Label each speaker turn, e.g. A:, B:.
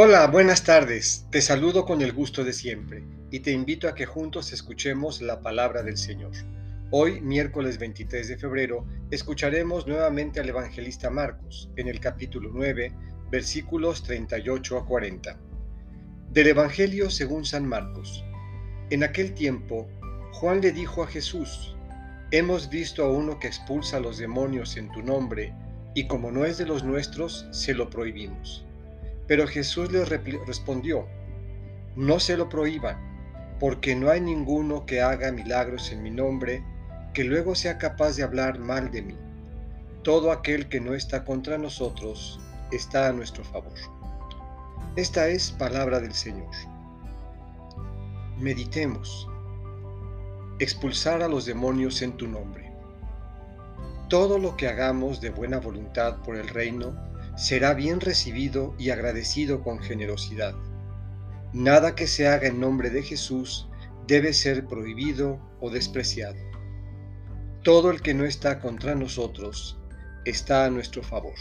A: Hola, buenas tardes. Te saludo con el gusto de siempre y te invito a que juntos escuchemos la palabra del Señor. Hoy, miércoles 23 de febrero, escucharemos nuevamente al evangelista Marcos en el capítulo 9, versículos 38 a 40. Del Evangelio según San Marcos. En aquel tiempo, Juan le dijo a Jesús, Hemos visto a uno que expulsa a los demonios en tu nombre, y como no es de los nuestros, se lo prohibimos. Pero Jesús les respondió, no se lo prohíban, porque no hay ninguno que haga milagros en mi nombre que luego sea capaz de hablar mal de mí. Todo aquel que no está contra nosotros está a nuestro favor. Esta es palabra del Señor. Meditemos. Expulsar a los demonios en tu nombre. Todo lo que hagamos de buena voluntad por el reino será bien recibido y agradecido con generosidad. Nada que se haga en nombre de Jesús debe ser prohibido o despreciado. Todo el que no está contra nosotros está a nuestro favor.